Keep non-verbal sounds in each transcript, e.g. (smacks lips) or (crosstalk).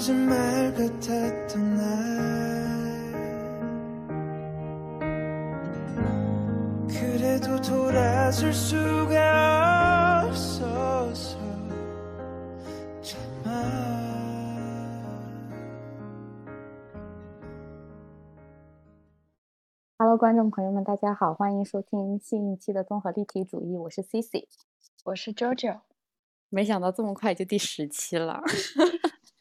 거짓말 같았던 날 그래도 돌아설 수가 없어서 참아 Hello，观众朋友们，大家好，欢迎收听新一期的综合立体主义，我是 Cici。我是 JoJo，没想到这么快就第十期了，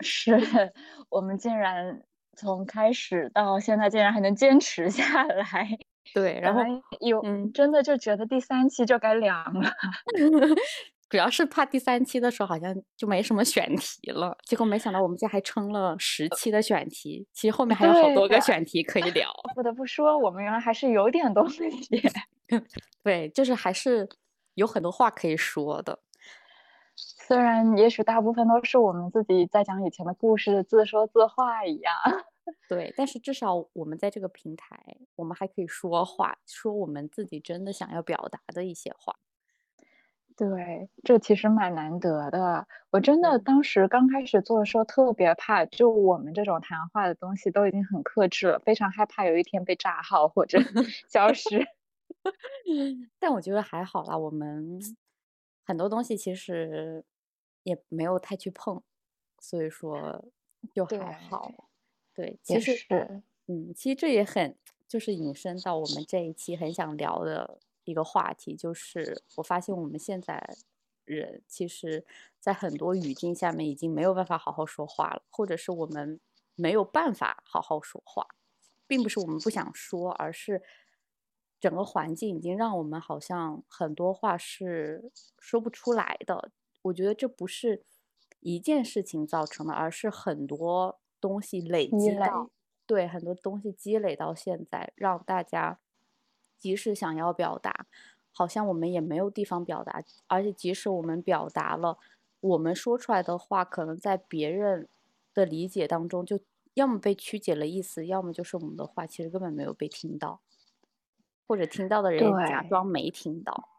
(laughs) 是我们竟然从开始到现在竟然还能坚持下来，对，(laughs) 然后有、嗯真的就觉得第三期就该凉了，(laughs) 主要是怕第三期的时候好像就没什么选题了，结果没想到我们家还撑了十期的选题，其实后面还有好多个选题可以聊。不得不说我们原来还是有点东西。对，就是还是有很多话可以说的。虽然也许大部分都是我们自己在讲以前的故事，自说自话一样。(laughs) 对，但是至少我们在这个平台，我们还可以说话，说我们自己真的想要表达的一些话。对，这其实蛮难得的。我真的嗯当时刚开始做的时候特别怕，就我们这种谈话的东西都已经很克制了，非常害怕有一天被炸号或者 (laughs) 消失。(laughs) 但我觉得还好啦，我们 (smacks lips) 很多东西其实也没有太去碰，所以说就还好。对，其实是，嗯，其实这也很就是引申到我们这一期很想聊的一个话题，就是我发现我们现在人其实，在很多语境下面已经没有办法好好说话了，或者是我们没有办法好好说话，并不是我们不想说，而是整个环境已经让我们好像很多话是说不出来的。我觉得这不是一件事情造成的，而是很多东西累积到，对，很多东西积累到现在，让大家即使想要表达，好像我们也没有地方表达，而且即使我们表达了，我们说出来的话，可能在别人的理解当中，就要么被曲解了意思，要么就是我们的话其实根本没有被听到，或者听到的人假装没听到。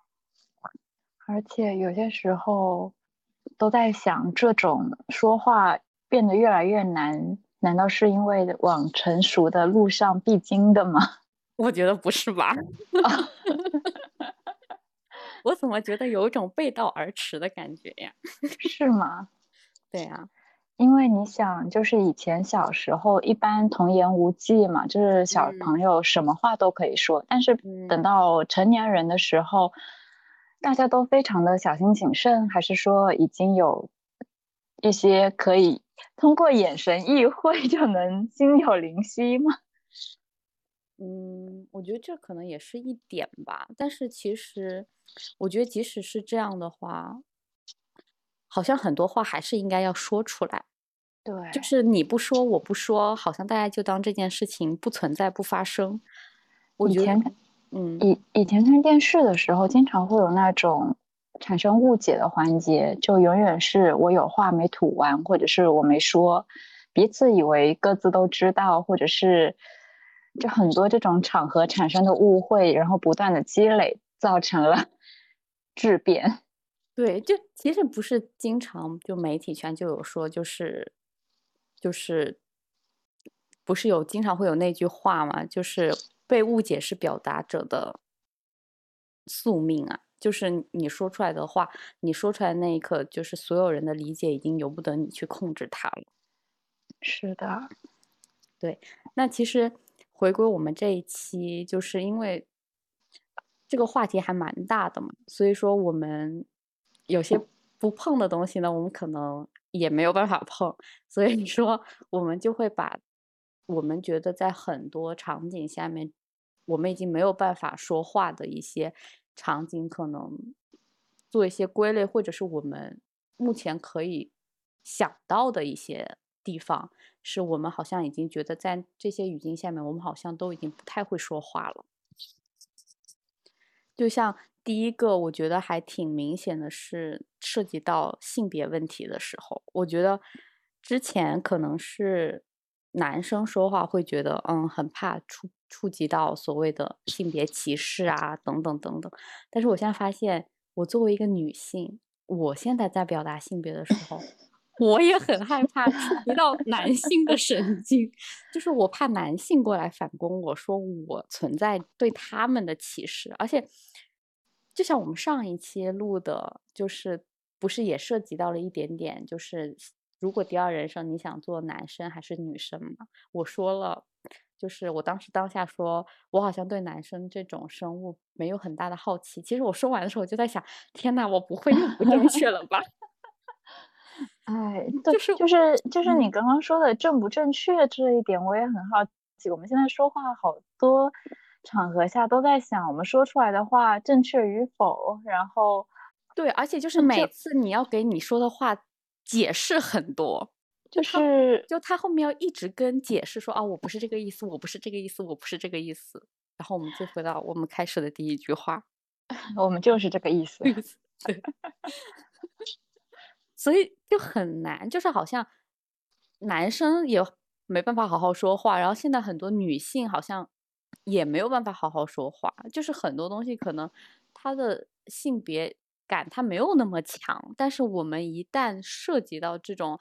而且有些时候都在想，这种说话变得越来越难，难道是因为往成熟的路上必经的吗？(laughs) 我觉得不是吧？(laughs) 我怎么觉得有一种背道而驰的感觉呀？(laughs) 是吗？对呀、因为你想，就是以前小时候一般童言无忌嘛，就是小嗯朋友什么话都可以说，但是等嗯到成年人的时候，大家都非常的小心谨慎，还是说已经有一些可以通过眼神意会就能心有灵犀吗？嗯，我觉得这可能也是一点吧，但是其实我觉得即使是这样的话，好像很多话还是应该要说出来。对，就是你不说，我不说，好像大家就当这件事情不存在、不发生。我觉得嗯，以以前看电视的时候，经常会有那种产生误解的环节，就永远是我有话没吐完，或者是我没说，彼此以为各自都知道，或者是就很多这种场合产生的误会，然后不断的积累，造成了 (laughs) 质变。对，就其实不是经常就媒体圈就有说，就是就是不是有经常会有那句话嘛，就是被误解是表达者的宿命啊，就是你说出来的话，你说出来的那一刻，就是所有人的理解已经由不得你去控制它了。是的，对那其实回归我们这一期，就是因为这个话题还蛮大的嘛，所以说我们有些不碰的东西呢，我们可能也没有办法碰，所以说我们就会把我们觉得在很多场景下面，我们已经没有办法说话的一些场景，可能做一些归类，或者是我们目前可以想到的一些地方。是我们好像已经觉得在这些语境下面，我们好像都已经不太会说话了。就像第一个，我觉得还挺明显的是涉及到性别问题的时候，我觉得之前可能是男生说话会觉得，嗯，很怕触触及到所谓的性别歧视啊，等等等等。但是我现在发现，我作为一个女性，我现在在表达性别的时候，我也很害怕触及到男性的神经，就是我怕男性过来反攻我说我存在对他们的歧视，而且就像我们上一期录的，就是不是也涉及到了一点点，就是。如果第二人生你想做男生还是女生嘛？我说了，就是我当时当下说，我好像对男生这种生物没有很大的好奇。其实我说完的时候，我就在想，天呐，我不会又不正确了吧？(laughs) 哎，(laughs) 就是就是就是你刚刚说的正不正确这一点，我也很好奇。我们现在说话好多场合下都在想，我们说出来的话正确与否。然后，对，而且就是每次你要给你说的话。解释很多，就是就他后面要一直跟解释说啊，我不是这个意思，我不是这个意思，我不是这个意思。然后我们就回到我们开始的第一句话，(laughs) 我们就是这个意思。所以就很难，就是好像男生也没办法好好说话，然后现在很多女性好像也没有办法好好说话，就是很多东西可能他的性别。感它没有那么强，但是我们一旦涉及到这种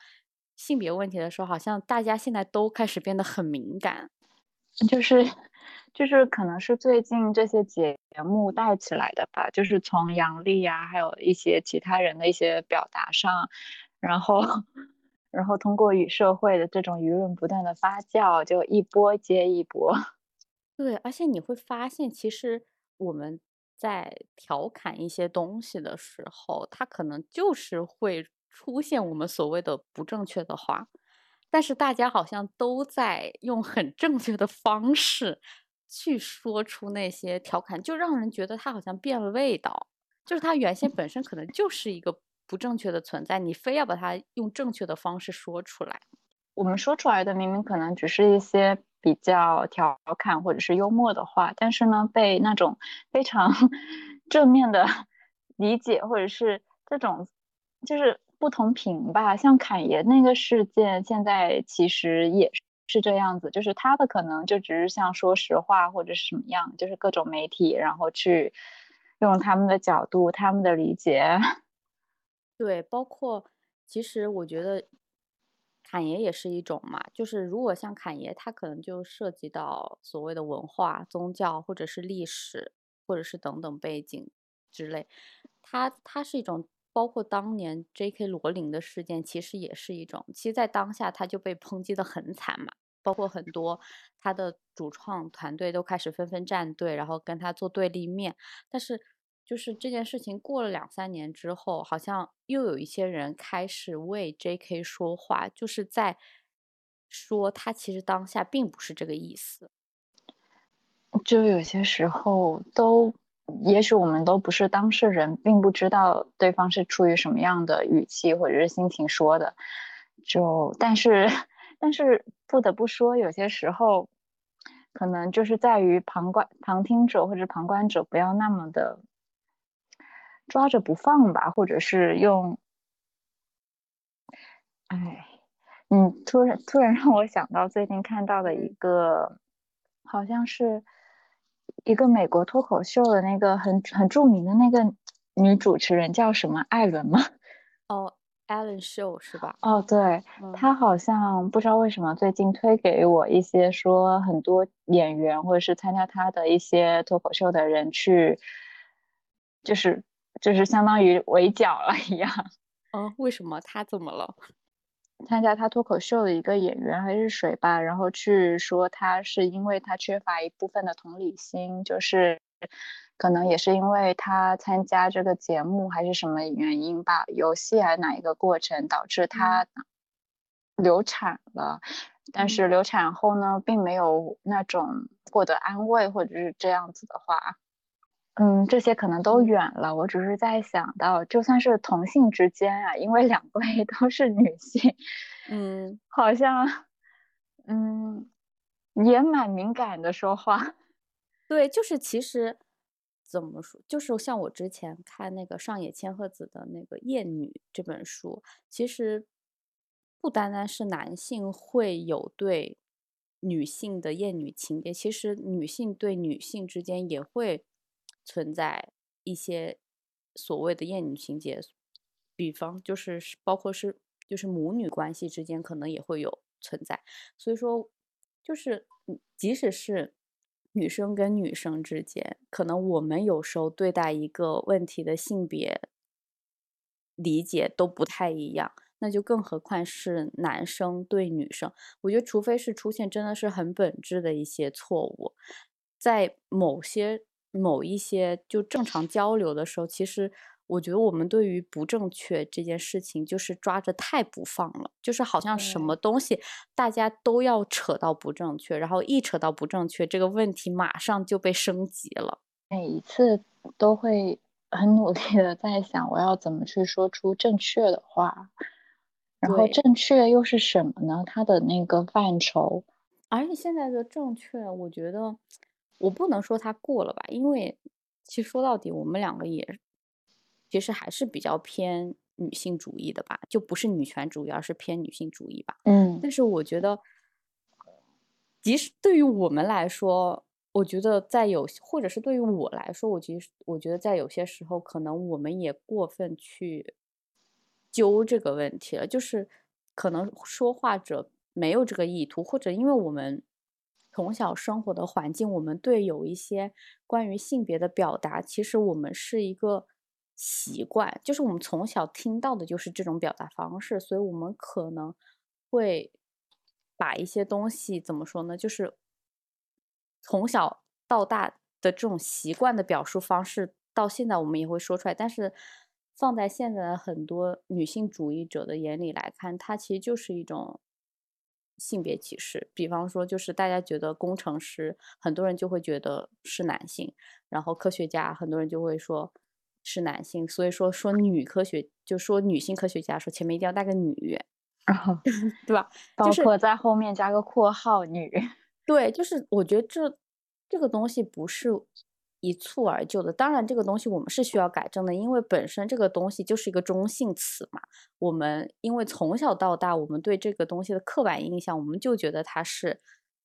性别问题的时候，好像大家现在都开始变得很敏感，就是就是可能是最近这些节目带起来的吧，就是从杨笠呀，还有一些其他人的一些表达上，然后 (laughs) 然后通过与社会的这种舆论不断的发酵，就一波接一波。对，而且你会发现，其实我们。在调侃一些东西的时候，他可能就是会出现我们所谓的不正确的话，但是大家好像都在用很正确的方式去说出那些调侃，就让人觉得他好像变了味道，就是他原先本身可能就是一个不正确的存在，你非要把它用正确的方式说出来。我们说出来的明明可能只是一些。比较调侃或者是幽默的话，但是呢，被那种非常 (laughs) 正面的 (laughs) 理解，或者是这种就是不同频吧。像侃爷那个事件，现在其实也是这样子，就是他的可能就只是像说实话或者是什么样，就是各种媒体然后去用他们的角度、他们的理解。(laughs) 对，包括其实我觉得。侃爷也是一种嘛，就是如果像侃爷，他可能就涉及到所谓的文化、宗教，或者是历史，或者是等等背景之类。他他是一种，包括当年 J.K. 罗琳的事件，其实也是一种。其实，在当下他就被抨击的很惨嘛，包括很多他的主创团队都开始纷纷站队，然后跟他做对立面。但是。就是这件事情过了两三年之后，好像又有一些人开始为 J.K. 说话，就是在说他其实当下并不是这个意思。就有些时候都，也许我们都不是当事人，并不知道对方是出于什么样的语气或者是心情说的。就但是但是不得不说，有些时候可能就是在于旁观、旁听者或者旁观者不要那么的。抓着不放吧，或者是用，哎，嗯，突然突然让我想到最近看到的一个，好像是一个美国脱口秀的那个很很著名的那个女主持人叫什么艾伦吗？哦，Ellen Show 是吧？哦，对，她好像不知道为什么最近推给我一些说很多演员或者是参加她的一些脱口秀的人去，就是。就是相当于围剿了一样。嗯，(laughs) 为什么他怎么了？参加他脱口秀的一个演员还是谁吧，然后去说他是因为他缺乏一部分的同理心，就是可能也是因为他参加这个节目还是什么原因吧，游戏还是哪一个过程导致他流产了，但是流产后呢，并没有那种获得安慰或者是这样子的话。嗯，这些可能都远了。我只是在想到，就算是同性之间啊，因为两位 (laughs) 都是女性，嗯，好像，嗯，也蛮敏感的说话。对，就是其实怎么说，就是像我之前看那个上野千鹤子的那个《厌女》这本书，其实不单单是男性会有对女性的厌女情节，其实女性对女性之间也会存在一些所谓的厌女情节，比方就是包括是就是母女关系之间可能也会有存在，所以说就是即使是女生跟女生之间，可能我们有时候对待一个问题的性别理解都不太一样。那就更何况是男生对女生，我觉得除非是出现真的是很本质的一些错误，在某些某一些就正常交流的时候，其实我觉得我们对于不正确这件事情就是抓着太不放了，就是好像什么东西大家都要扯到不正确，然后一扯到不正确，这个问题马上就被升级了。每一次都会很努力的在想，我要怎么去说出正确的话。然后正确又是什么呢？它的那个范畴，而且现在的正确，我觉得我不能说他过了吧，因为其实说到底，我们两个也其实还是比较偏女性主义的吧，就不是女权主义，而是偏女性主义吧。嗯，但是我觉得，即使对于我们来说，我觉得在有，或者是对于我来说，我其实我觉得在有些时候，可能我们也过分去。揪这个问题了，就是可能说话者没有这个意图，或者因为我们从小生活的环境，我们对有一些关于性别的表达，其实我们是一个习惯，就是我们从小听到的就是这种表达方式，所以我们可能会把一些东西怎么说呢？就是从小到大的这种习惯的表述方式，到现在我们也会说出来，但是。放在现在的很多女性主义者的眼里来看，它其实就是一种性别歧视。比方说，就是大家觉得工程师，很多人就会觉得是男性；然后科学家，很多人就会说是男性。所以说，说女科学，就说女性科学家，说前面一定要带个女 (laughs) (laughs) 对吧？包括在后面加个括号“女”。(laughs) 对，就是我觉得这这个东西不是。一蹴而就的，当然这个东西我们是需要改正的，因为本身这个东西就是一个中性词嘛。我们因为从小到大，我们对这个东西的刻板印象，我们就觉得他是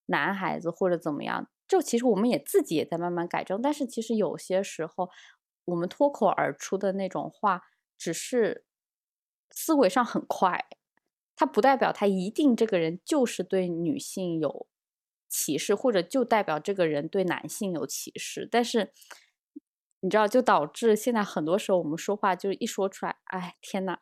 男孩子或者怎么样。就其实我们也自己也在慢慢改正，但是其实有些时候我们脱口而出的那种话，只是思维上很快，它不代表他一定这个人就是对女性有。歧视，或者就代表这个人对男性有歧视，但是你知道，就导致现在很多时候我们说话就一说出来，哎，天呐，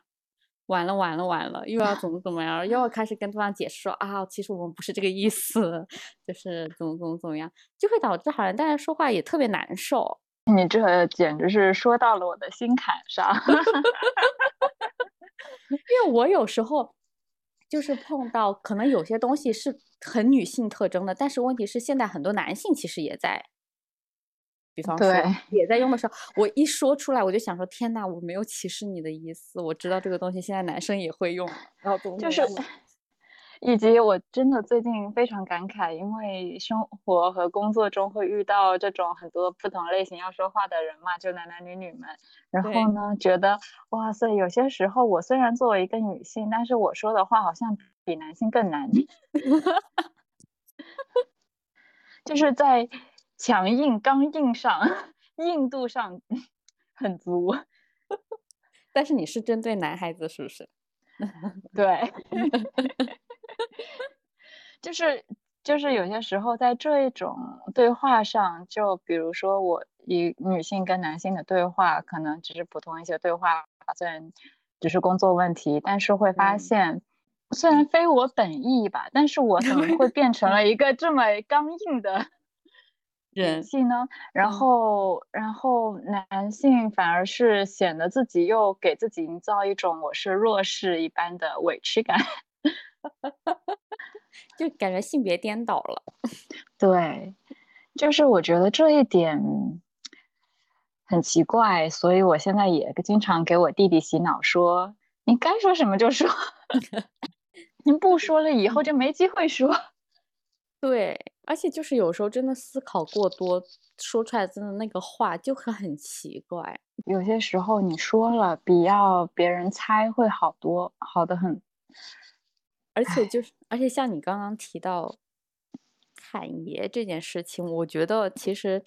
完了完了完了，又要怎么怎么样，又要开始跟对方解释说啊，其实我们不是这个意思，(laughs) 就是怎么怎么怎么样，就会导致好像大家说话也特别难受。你这简直是说到了我的心坎上，(laughs) 因为我有时候。就是碰到可能有些东西是很女性特征的，但是问题是现在很多男性其实也在，比方说也在用的时候，我一说出来我就想说天呐，我没有歧视你的意思，我知道这个东西现在男生也会用，然后就是。(laughs) 以及我真的最近非常感慨，因为生活和工作中会遇到这种很多不同类型要说话的人嘛，就男男女女们。然后呢，觉得哇塞，有些时候我虽然作为一个女性，但是我说的话好像比男性更难，(laughs) (laughs) 就是在强硬、刚硬上硬度上很足。(laughs) 但是你是针对男孩子是不是？对。就是就是有些时候在这一种对话上，就比如说我以女性跟男性的对话，可能只是普通一些对话，虽然只是工作问题，但是会发现，虽然非我本意吧，但是我怎么会变成了一个这么刚硬的 (laughs) 人性呢？然后然后男性反而是显得自己又给自己营造一种我是弱势一般的委屈感。(laughs) 就感觉性别颠倒了，对，就是我觉得这一点很奇怪，所以我现在也经常给我弟弟洗脑说：“你该说什么就说，(laughs) 您不说了以后就没机会说。”对，而且就是有时候真的思考过多，说出来真的那个话就会很奇怪。有些时候你说了，比要别人猜会好多，好的很。而且就是，而且像你刚刚提到侃爷这件事情，我觉得其实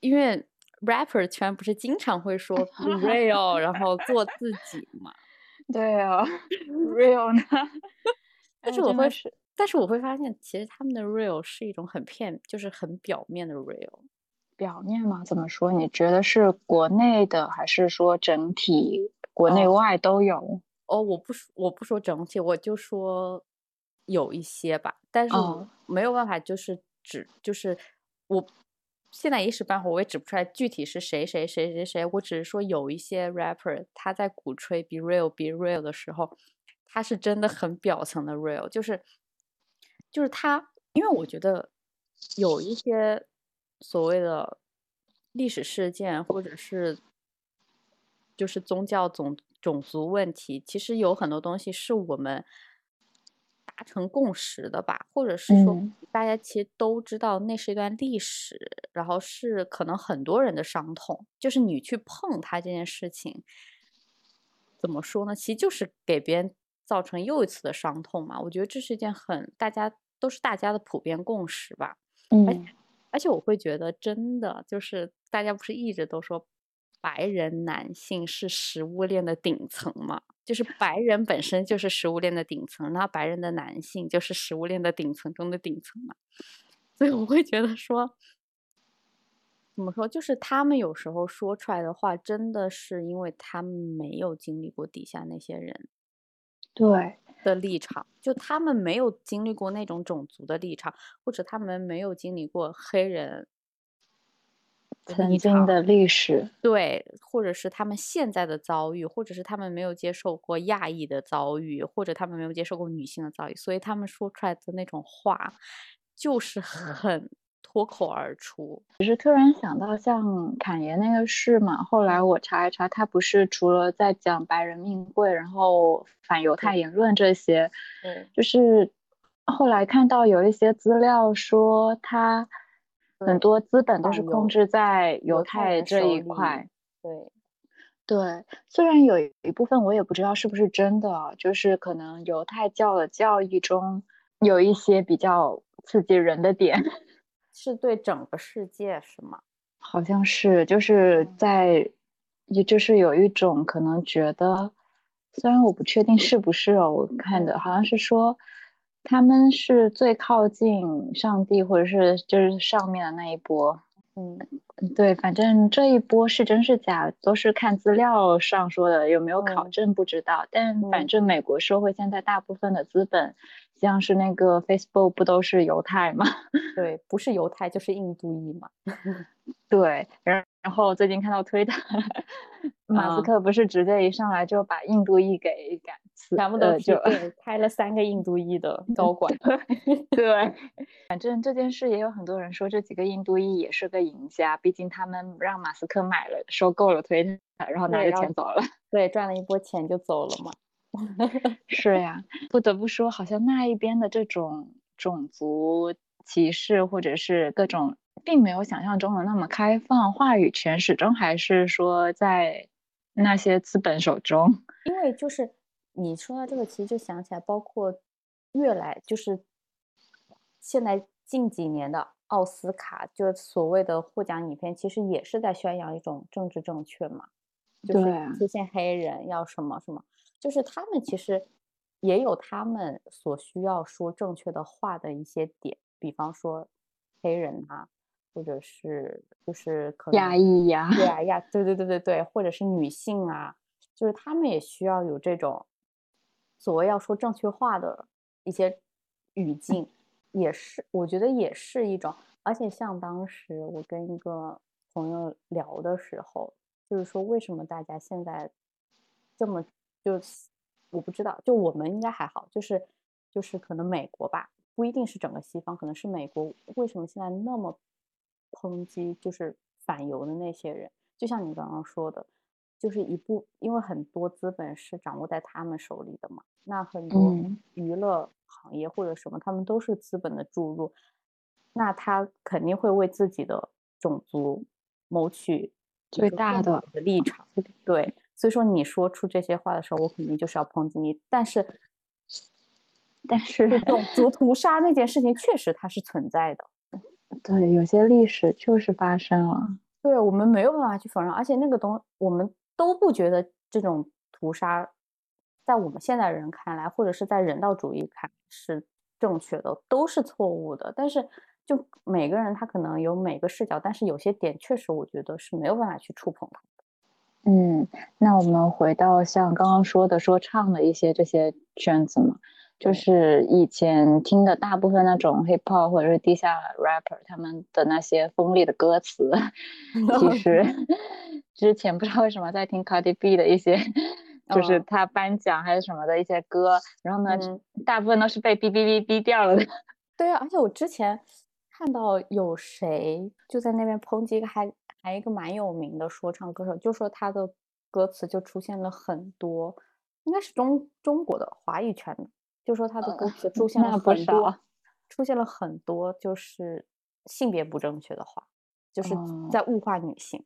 因为 rapper 圈不是经常会说 (laughs) real，然后做自己嘛。对啊，real 呢？(laughs) 但是我会是但是我会发现，其实他们的 real 是一种很片，就是很表面的 real。表面吗，怎么说？你觉得是国内的，还是说整体国内哦外都有？哦，我不说我不说整体，我就说有一些吧，但是没有办法，就是指就是我现在一时半会我也指不出来具体是谁谁谁谁谁，我只是说有一些 rapper 他在鼓吹 be real be real 的时候，他是真的很表层的 real，就是就是他，因为我觉得有一些所谓的历史事件或者是就是宗教种种族问题，其实有很多东西是我们达成共识的吧，或者是说嗯大家其实都知道那是一段历史，然后是可能很多人的伤痛，就是你去碰它这件事情，怎么说呢？其实就是给别人造成又一次的伤痛嘛。我觉得这是一件很大家都是大家的普遍共识吧。嗯，而且我会觉得，真的就是大家不是一直都说白人男性是食物链的顶层嘛？就是白人本身就是食物链的顶层，那白人的男性就是食物链的顶层中的顶层嘛。所以我会觉得说，怎么说，就是他们有时候说出来的话，真的是因为他们没有经历过底下那些人对，的立场，就他们没有经历过那种种族的立场，或者他们没有经历过黑人的曾经的历史，对，或者是他们现在的遭遇，或者是他们没有接受过亚裔的遭遇，或者他们没有接受过女性的遭遇，所以他们说出来的那种话，就是很脱口而出。只是突然想到像侃爷那个事嘛，后来我查一查，他不是除了在讲白人命贵，然后反犹太言论这些，嗯，就是后来看到有一些资料说他很多资本都是控制在犹犹太太这一块。对，对，虽然有一部分我也不知道是不是真的啊，就是可能犹太教的教义中有一些比较刺激人的点，(laughs) 是对整个世界是吗？好像是就是嗯在，也就是有一种可能觉得，虽然我不确定是不是哦，我看的嗯好像是说他们是最靠近上帝或者是就是上面的那一波。嗯，嗯对，反正这一波是真是假，都是看资料上说的，有没有考嗯证不知道。但反嗯正美国社会现在大部分的资本，像是那个 Facebook 不都是犹太吗？(laughs) 对，不是犹太就是印度裔嘛。(laughs) 对，然然后最近看到推特，马斯啊克不是直接一上来就把印度裔给赶辞，全部都呃就对，开了三个印度裔的高管。(laughs) 对，(laughs) 反正这件事也有很多人说这几个印度裔也是个赢家，毕竟他们让马斯克买了收购了推特，然后拿着钱走了。对，赚了一波钱就走了嘛。(laughs) 是呀，不得不说，好像那一边的这种种族歧视或者是各种，并没有想象中的那么开放，话语权始终还是说在那些资本手中。因为就是你说到这个，其实就想起来，包括越来就是现在近几年的奥斯卡，就所谓的获奖影片，其实也是在宣扬一种政治正确嘛，就是出现黑人要什么什么，就是他们其实也有他们所需要说正确的话的一些点，比方说黑人啊，或者是就是可能亚裔呀，对啊呀，对对对对对，或者是女性啊，就是他们也需要有这种所谓要说正确话的一些语境，也是我觉得也是一种，而且像当时我跟一个朋友聊的时候，就是说为什么大家现在这么就我不知道，就我们应该还好，就是就是可能美国吧，不一定是整个西方，可能是美国，为什么现在那么抨击就是反犹的那些人？就像你刚刚说的，就是一部，因为很多资本是掌握在他们手里的嘛，那很多嗯娱乐行业或者什么，他们都是资本的注入，那他肯定会为自己的种族谋取最大的的立场。对，所以说你说出这些话的时候，我肯定就是要抨击你。但是但是种族屠杀那件事情确实它是存在的。对，有些历史就是发生了。对我们没有办法去否认，而且那个东我们都不觉得这种屠杀，在我们现代人看来，或者是在人道主义看是正确的，都是错误的。但是就每个人他可能有每个视角，但是有些点确实我觉得是没有办法去触碰它的。嗯，那我们回到像刚刚说的说唱的一些这些圈子嘛。就是以前听的大部分那种 hip hop 或者是地下 rapper，他们的那些锋利的歌词，(laughs) 其实之前不知道为什么在听 Cardi B 的一些，(laughs) 就是他颁奖还是什么的一些歌，然后呢，大部分都是被哔哔哔哔掉了的。(laughs) 对啊，而且我之前看到有谁就在那边抨击一个还还一个蛮有名的说唱歌手，就说他的歌词就出现了很多，应该是中中国的华语圈的。就说他的歌词 (laughs) 出现了很多，出现了很多就是性别不正确的话，就是在物化女性，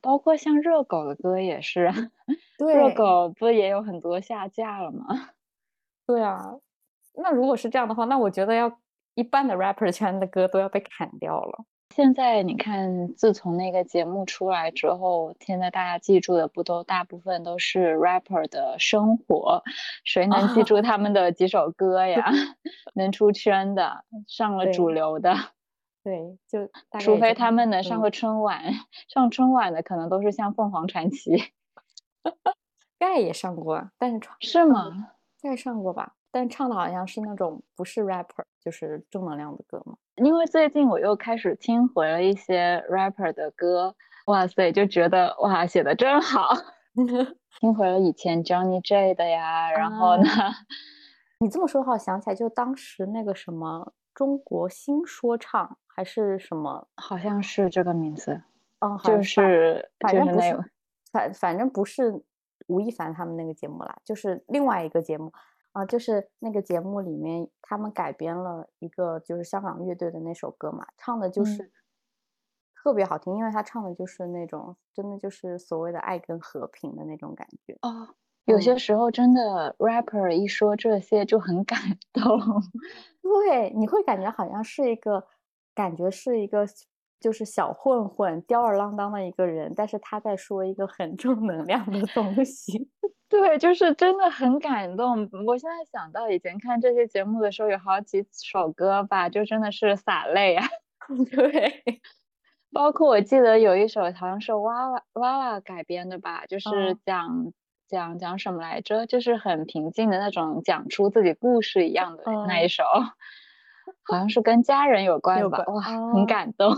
包括像热狗的歌也是，(laughs) 热狗不也有很多下架了吗？(laughs) 对啊，那如果是这样的话，那我觉得要一半的 rapper 圈的歌都要被砍掉了。现在你看，自从那个节目出来之后，现在大家记住的不都大部分都是 rapper 的生活？谁能记 (laughs) 住他们的几首歌呀？(laughs) 能出圈的，上了主流的，对，就除非他们能上个春晚，上春晚的可能都是像凤凰传奇，(laughs) 盖也上过，但是是吗？盖上过吧？但唱的好像是那种不是 rapper，就是正能量的歌嘛。因为最近我又开始听回了一些 rapper 的歌，哇塞，就觉得哇写的真好。(laughs) 听回了以前 Johnny J 的呀，然后呢，(laughs) 你这么说话，想起来就当时那个什么中国新说唱还是什么，好像是这个名字。嗯，就是反正不是，反反正不是吴亦凡他们那个节目啦，就是另外一个节目。啊，就是那个节目里面，他们改编了一个就是香港乐队的那首歌嘛，唱的就是特别好听，因为他唱的就是那种真的就是所谓的爱跟和平的那种感觉哦。有些时候真的 rapper 一说这些就很感动，(laughs) 对，你会感觉好像是一个感觉是一个就是小混混吊儿郎当的一个人，但是他在说一个很 (laughs) 正能量的东西。对，就是真的很感动。我现在想到以前看这些节目的时候，有好几首歌吧，就真的是洒泪啊。(laughs) 对，包括我记得有一首好像是娃娃娃娃改编的吧，就是讲讲讲什么来着，就是很平静的那种，讲出自己故事一样的那一首，(laughs) 好像是跟家人有关吧。哇，很感动。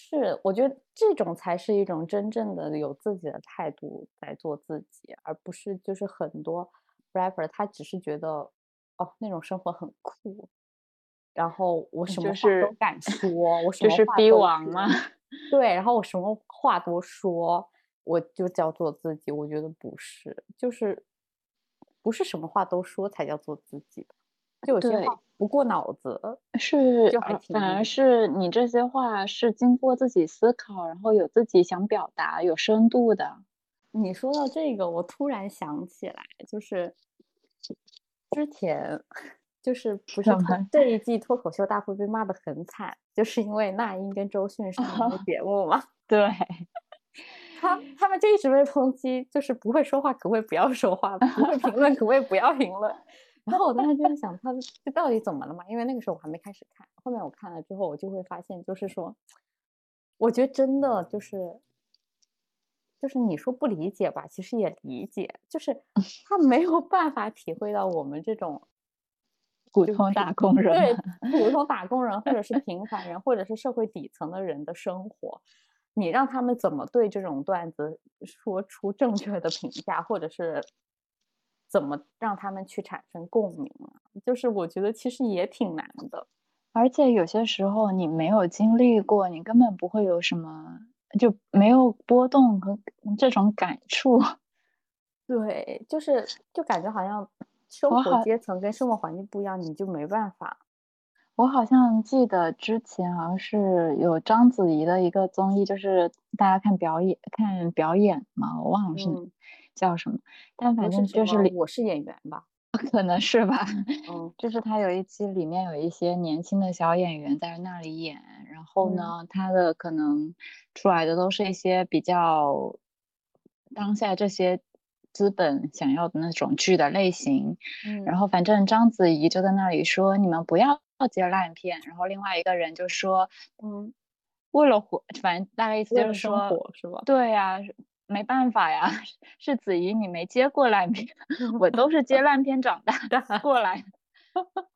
是，我觉得这种才是一种真正的有自己的态度在做自己，而不是就是很多 rapper 他只是觉得哦那种生活很酷，然后我什么话都敢说，我什么就是逼王吗？(laughs) 对，然后我什么话都说，我就叫做自己。我觉得不是，就是不是什么话都说才叫做自己的。就有些话不过脑子，是反而是你这些话是经过自己思考，然后有自己想表达、有深度的。你说到这个，我突然想起来，就是之前就是不是这一季脱口秀大会被骂的很惨，就是因为那英跟周迅上的 (laughs) 节目嘛。(laughs) 对，(laughs) 他他们就一直被抨击，就是不会说话，可不可以不要说话？不会评论，可不可以不要评论？然后我当时就在想，他这到底怎么了嘛？因为那个时候我还没开始看，后面我看了之后，我就会发现，就是说，我觉得真的就是，就是你说不理解吧，其实也理解，就是 (laughs) 他没有办法体会到我们这种 (laughs) 普通打工人，对普通打工人，或者是 (laughs) 平凡人，或者是社会底层的人的生活，你让他们怎么对这种段子说出正确的评价，或者是。怎么让他们去产生共鸣啊？就是我觉得其实也挺难的，而且有些时候你没有经历过，你根本不会有什么，就没有波动和这种感触。(laughs) 对，就是就感觉好像生活阶层跟生活环境不一样，你就没办法。我好像记得之前好像是有章子怡的一个综艺，就是大家看表演看表演嘛，我忘了是。叫什么？但反正就是我是演员吧。(laughs) 可能是吧。嗯 (laughs) 就是他有一期里面有一些年轻的小演员在那里演，然后嗯呢，他的可能出来的都是一些比较当下这些资本想要的那种剧的类型。嗯，然后反正章子怡就在那里说：“你们不要接烂片。”然后另外一个人就说嗯，：“为了活，反正大概意思就是说，是吧？对呀、没办法呀，(laughs) 是子怡你没接过烂片，(laughs) 我都是接烂片长大的过来。(laughs) ”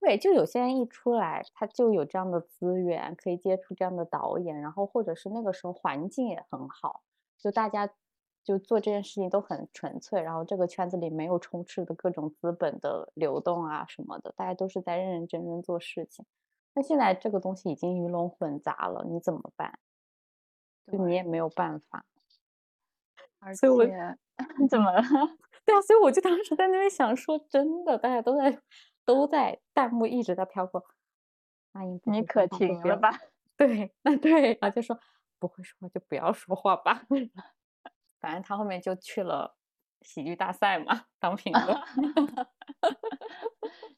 对，就有些人一出来，他就有这样的资源，可以接触这样的导演，然后或者是那个时候环境也很好，就大家就做这件事情都很纯粹，然后这个圈子里没有充斥的各种资本的流动啊什么的，大家都是在认认真真做事情。那现在这个东西已经鱼龙混杂了，你怎么办？就你也没有办法。而所以我且 (laughs) 怎么了？(laughs) 对啊，所以我就当时在那边想说，真的，大家都在都在弹幕一直在飘过，那你会说话就可停了吧？对，(laughs) 那对，然后就说不会说话就不要说话吧。反正他后面就去了喜剧大赛嘛，当评委。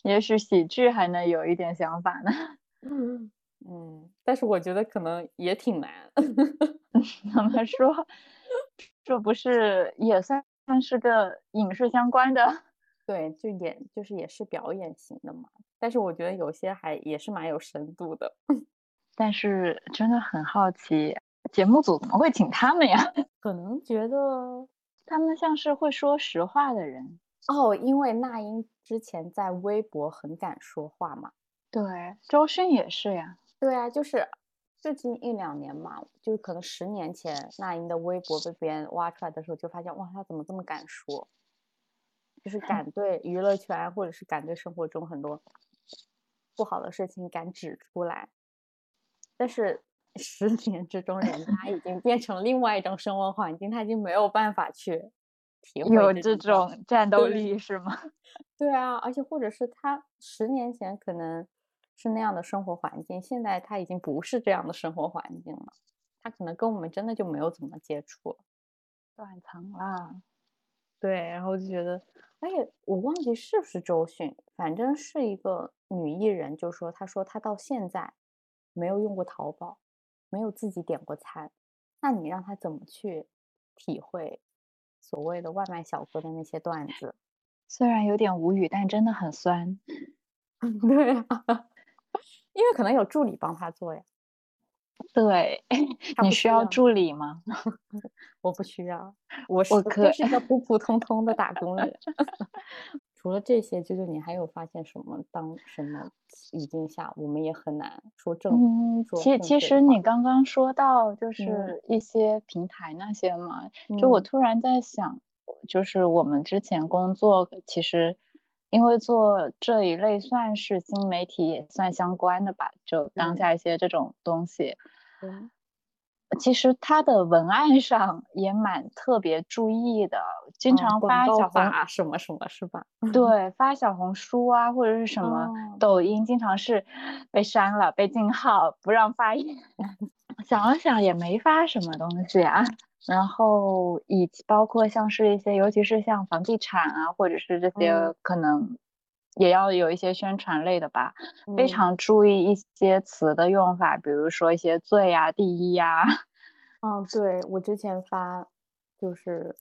也许喜剧还能有一点想法呢。嗯，但是我觉得可能也挺难。怎么说？这不是也算算是个影视相关的？(laughs) 对，就演就是也是表演型的嘛，但是我觉得有些还也是蛮有深度的。(laughs) 但是真的很好奇，节目组怎么会请他们呀？(laughs) 可能觉得他们像是会说实话的人。哦，因为那英之前在微博很敢说话嘛。对，周迅也是呀。对啊，就是最近一两年嘛，就是可能十年前那英的微博被别人挖出来的时候，就发现哇，她怎么这么敢说？就是 (laughs) 敢对娱乐圈或者是敢对生活中很多不好的事情敢指出来。但是 (laughs) 十年之中，人家已经变成另外一种生活环境，他已经没有办法去体会有这种战斗力是吗？(laughs) 对啊，而且或者是他十年前可能是那样的生活环境，现在他已经不是这样的生活环境了，他可能跟我们真的就没有怎么接触。断层啦。对，然后就觉得，而且我忘记是不是周迅，反正是一个女艺人，就说她说她到现在没有用过淘宝，没有自己点过餐，那你让她怎么去体会所谓的外卖小哥的那些段子？虽然有点无语，但真的很酸。(laughs) 对啊，因为可能有助理帮他做呀。对，你需要助理吗？(laughs) 我不需要，我是我可就是一个普普通通的打工人。(laughs) 除了这些，就是你还有发现什么？当什么语境下，我们也很难说正。嗯，其其实你刚刚说到就嗯是一些平台那些嘛，就我嗯突然在想，就是我们之前工作其实因为做这一类算是新媒体也算相关的吧，就当嗯下一些这种东西，嗯其实它的文案上也蛮特别注意的，经嗯常发小红法什么什么是吧？(laughs) 对，发小红书啊，或者是什么哦抖音，经常是被删了、被禁号、不让发言。(laughs) 想了想，也没发什么东西啊。然后以及包括像是一些，尤其是像房地产啊，或者是这些嗯可能也要有一些宣传类的吧，非嗯常注意一些词的用法，比如说一些最呀、第一呀。嗯，(laughs) 对，我之前发就是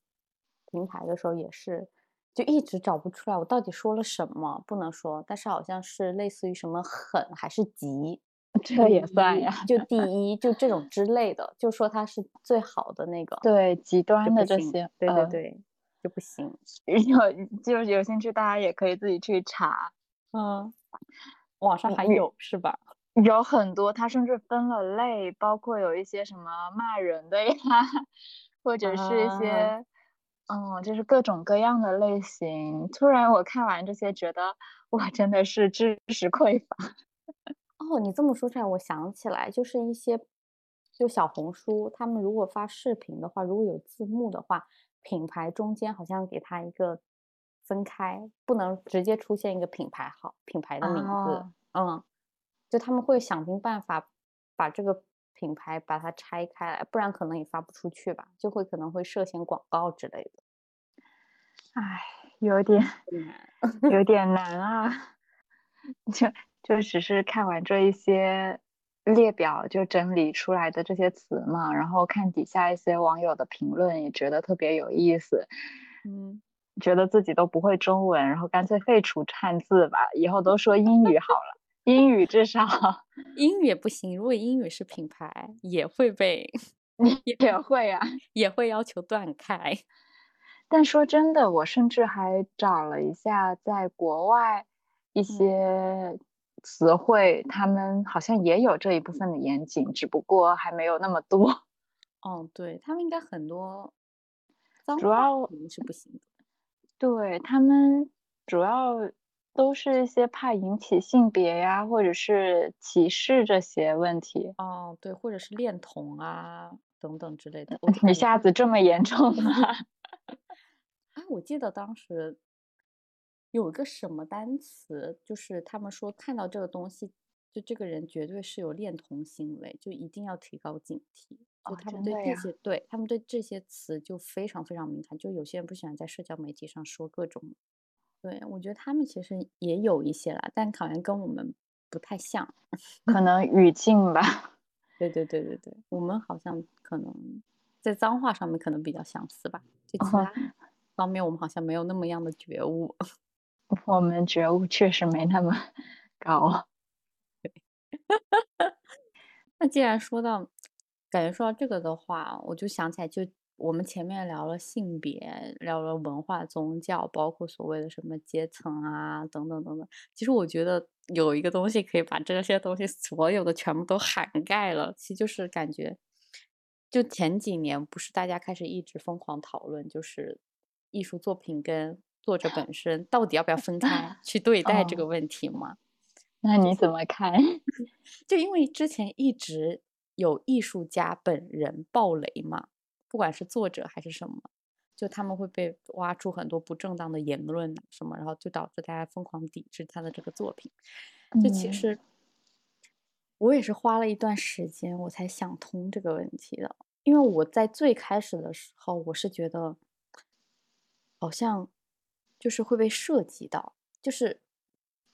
平台的时候也是，就一直找不出来我到底说了什么，不能说，但是好像是类似于什么狠还是急，(laughs) 这也算呀？就 (laughs) 第一，就这种之类的，就说它是最好的那个，对，极端的这些，对对呃对，就不行。(laughs) 有就是有兴趣，大家也可以自己去查。嗯，网上还有是吧？有很多，它甚至分了类，包括有一些什么骂人的呀，或者是一啊些，嗯，就是各种各样的类型。突然我看完这些，觉得我，真的是知识匮乏。哦，你这么说出来，我想起来，就是一些就小红书，他们如果发视频的话，如果有字幕的话，品牌中间好像给它一个分开，不能直接出现一个品牌号、品牌的名字。哦嗯，就他们会想尽办法把这个品牌把它拆开来，不然可能也发不出去吧，就会可能会涉嫌广告之类的。唉，有点。有点难啊，(laughs) 就就只是看完这一些列表就整理出来的这些词嘛，然后看底下一些网友的评论，也觉得特别有意思。嗯，觉得自己都不会中文，然后干脆废除汉字吧，以后都说英语好了。英语至少 (laughs) 英语也不行，如果英语是品牌，也会被 (laughs) 也会啊，(laughs) 也会要求断开。但说真的，我甚至还找了一下，在国外一嗯些词汇，他们好像也有这一部分的严谨，只不过还没有那么多。(laughs) 哦，对他们应该很多脏话主要肯定是不行的。对他们主要都是一些怕引起性别呀，或者是歧视这些问题。哦，对，或者是恋童啊等等之类的。(laughs) 一下子这么严重吗？啊，(laughs) 我记得当时有一个什么单词，就是他们说看到这个东西，就这个人绝对是有恋童行为，就一定要提高警惕。就哦他们对这些，对他们对这些词就非常非常敏感。就有些人不喜欢在社交媒体上说各种，对我觉得他们其实也有一些啦，但好像跟我们不太像。(laughs) 可能语境吧。对对对对对，我们好像可能在脏话上面可能比较相似吧，就其哦他方面我们好像没有那么样的觉悟。我们觉悟确实没那么 (laughs) 高。(laughs) 那既然说到，感觉说到这个的话，我就想起来，就我们前面聊了性别，聊了文化、宗教，包括所谓的什么阶层啊，等等等等。其实我觉得有一个东西可以把这些东西所有的全部都涵盖了，其实就是感觉，就前几年不是大家开始一直疯狂讨论，就是艺术作品跟作者本身到底要不要分开 (laughs) 去对待这个哦问题吗？那你怎么看？(laughs) 就因为之前一直有艺术家本人爆雷嘛，不管是作者还是什么，就他们会被挖出很多不正当的言论啊什么，然后就导致大家疯狂抵制他的这个作品。就其嗯实我也是花了一段时间我才想通这个问题的，因为我在最开始的时候，我是觉得好像就是会被涉及到，就是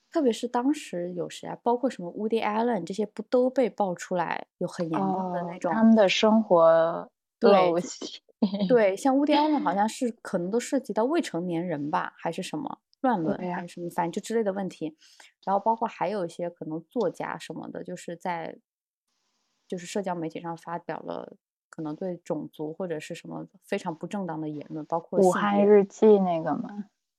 特别是当时有谁啊，包括什么 Woody Allen 这些，不都被爆出来有很严重的那哦，种他们的生活对。(laughs) 对，像 Woody Allen 好像是可能都涉及到未成年人吧，还是什么乱伦，呀还是什么，反正就之类的问题。然后包括还有一些可能作家什么的，就是在就是社交媒体上发表了可能对种族或者是什么非常不正当的言论，包括武汉日记那个嘛，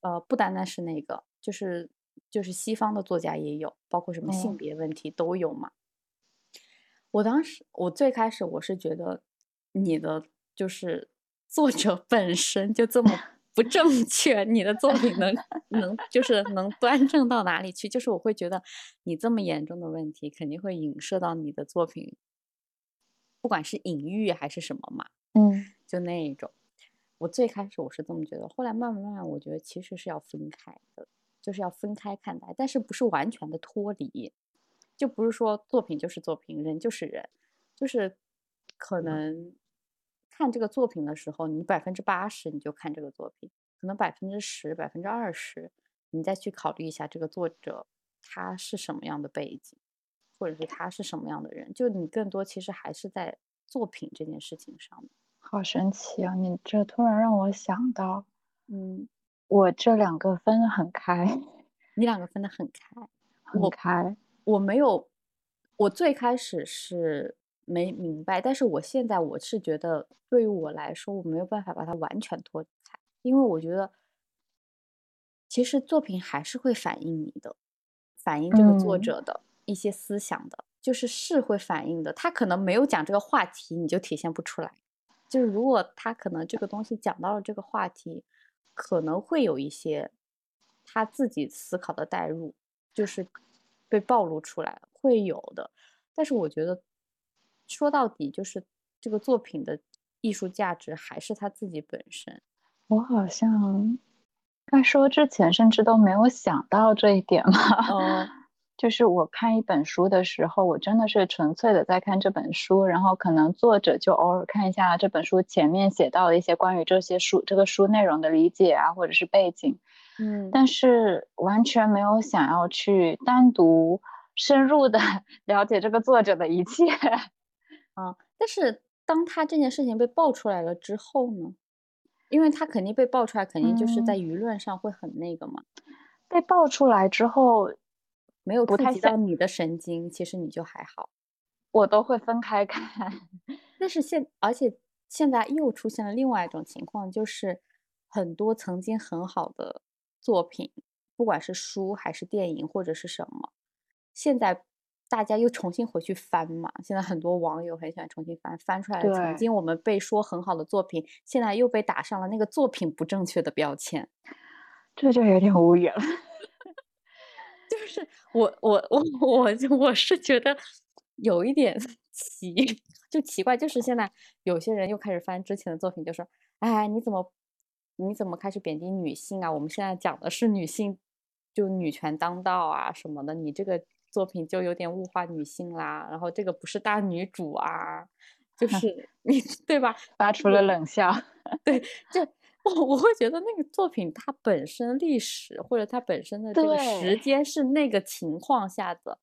呃，不单单是那个，就是就是西方的作家也有，包括什么性哦别问题都有嘛。我当时我最开始我是觉得你的就是作者 (laughs) 本身就这么 (laughs) 不正确，你的作品能 (laughs) 能就是能端正到哪里去？就是我会觉得你这么严重的问题，肯定会影射到你的作品，不管是隐喻还是什么嘛。嗯，就那一种。我最开始我是这么觉得，后来慢慢慢慢，我觉得其实是要分开的，就是要分开看待，但是不是完全的脱离，就不是说作品就是作品，人就是人，就是可能看这个作品的时候，你百分之八十你就看这个作品，可能百分之十、百分之二十，你再去考虑一下这个作者他是什么样的背景，或者是他是什么样的人，就你更多其实还是在作品这件事情上面。好神奇啊！你这突然让我想到，嗯，我这两个分得很开，(laughs) 你两个分的很开，很开。我没有，我最开始是没明白，但是我现在我是觉得，对于我来说，我没有办法把它完全脱离开，因为我觉得，其实作品还是会反映你的，反映这个作嗯者的一些思想的，就是是会反映的。他可能没有讲这个话题，你就体现不出来。就是如果他可能这个东西讲到了这个话题，可能会有一些他自己思考的代入，就是被暴露出来，会有的。但是我觉得说到底，就是这个作品的艺术价值还是他自己本身。我好像在说之前甚至都没有想到这一点嘛。哦，(laughs) 就是我看一本书的时候，我真的是纯粹的在看这本书，然后可能作者就偶尔看一下这本书前面写到的一些关于这些书这个书内容的理解啊，或者是背景，嗯，但是完全没有想要去单独深入的 (laughs) 了解这个作者的一切。(laughs) 啊，但是当他这件事情被爆出来了之后呢？因为他肯定被爆出来，肯定就是在嗯舆论上会很那个嘛，被爆出来之后，没有不太想触及到你的神经，其实你就还好。我都会分开看。(laughs) 但是现，而且现在又出现了另外一种情况，就是很多曾经很好的作品，不管是书还是电影或者是什么，现在大家又重新回去翻嘛。现在很多网友很喜欢重新翻，翻出来的曾经我们被说很好的作品，现在又被打上了那个作品不正确的标签。这就有点无语了。就是我我我我就我是觉得有一点奇，就奇怪，就是现在有些人又开始翻之前的作品，就说，哎，你怎么你怎么开始贬低女性啊？我们现在讲的是女性，就女权当道啊什么的，你这个作品就有点物化女性啦，然后这个不是大女主啊，就是 (laughs) 你对吧？发出了冷笑。对，就 (laughs) 我我会觉得那个作品它本身历史或者它本身的这个时间是那个情况下的，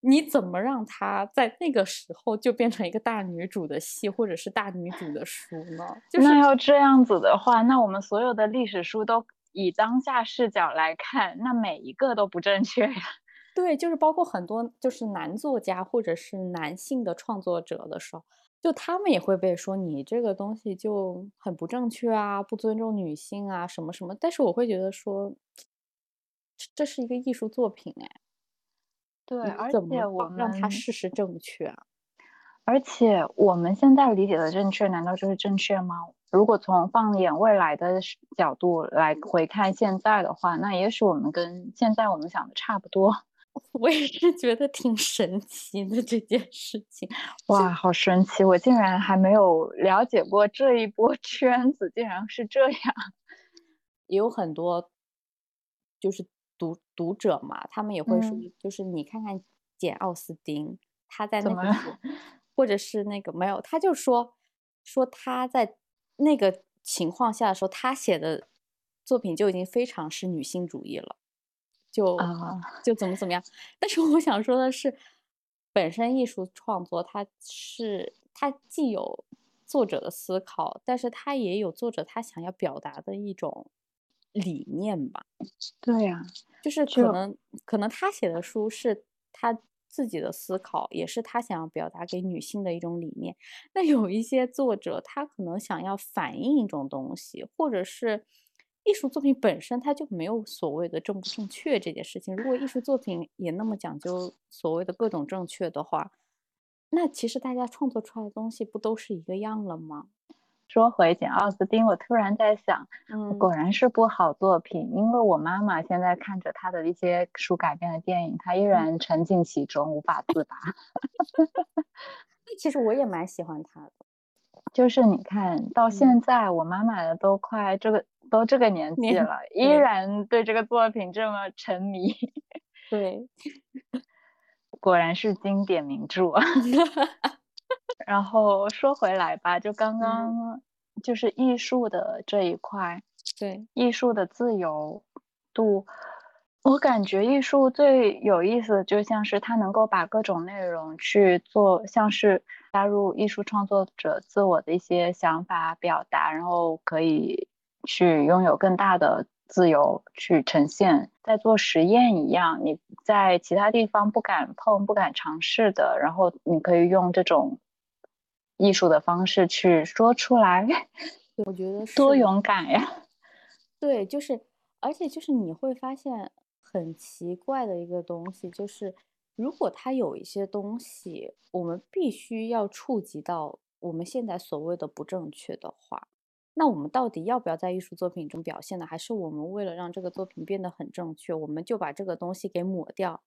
你怎么让它在那个时候就变成一个大女主的戏或者是大女主的书呢？就是那要这样子的话，那我们所有的历史书都以当下视角来看，那每一个都不正确呀。(laughs) 对，就是包括很多就是男作家或者是男性的创作者的时候，就他们也会被说你这个东西就很不正确啊，不尊重女性啊，什么什么。但是我会觉得说，这这是一个艺术作品哎，对，而且我们让它事实正确啊？而且我们现在理解的正确，难道就是正确吗？如果从放眼未来的角度来回看现在的话，那也许我们跟现在我们想的差不多。(laughs) 我也是觉得挺神奇的这件事情。哇，好神奇！我竟然还没有了解过这一波 (laughs) 圈子，竟然是这样。也有很多就是读读者嘛，他们也会说，嗯就是你看看简奥斯汀，他在那个或者是那个没有，他就说说他在那个情况下的时候，他写的作品就已经非常是女性主义了，就、啊就怎么怎么样。但是我想说的是，本身艺术创作它是它既有作者的思考，但是它也有作者他想要表达的一种理念吧。对呀、就是可能可能他写的书是他自己的思考，也是他想要表达给女性的一种理念。那有一些作者，他可能想要反映一种东西，或者是艺术作品本身它就没有所谓的正不正确这件事情。如果艺术作品也那么讲究所谓的各种正确的话，那其实大家创作出来的东西不都是一个样了吗？说回简奥斯汀，我突然在想，嗯，果然是部好作品。因为我妈妈现在看着她的一些书改编的电影，她依然沉浸其中，无法自拔。(laughs) 其实我也蛮喜欢他的。(laughs) 就是你看到嗯现在，我妈妈的都快这个都这个年纪了，依然对这个作品这么沉迷，(laughs) 对，果然是经典名著。啊。(laughs) 然后说回来吧，就刚刚就是艺术的这一块，对，艺术的自由度，我感觉艺术最有意思的就像是它能够把各种内容去做，像是加入艺术创作者自我的一些想法表达，然后可以去拥有更大的自由去呈现，在做实验一样，你在其他地方不敢碰、不敢尝试的，然后你可以用这种艺术的方式去说出来，我觉得多勇敢呀！(laughs) 对，就是，而且就是你会发现很奇怪的一个东西，就是如果它有一些东西，我们必须要触及到我们现在所谓的不正确的话，那我们到底要不要在艺术作品中表现呢？还是我们为了让这个作品变得很正确，我们就把这个东西给抹掉，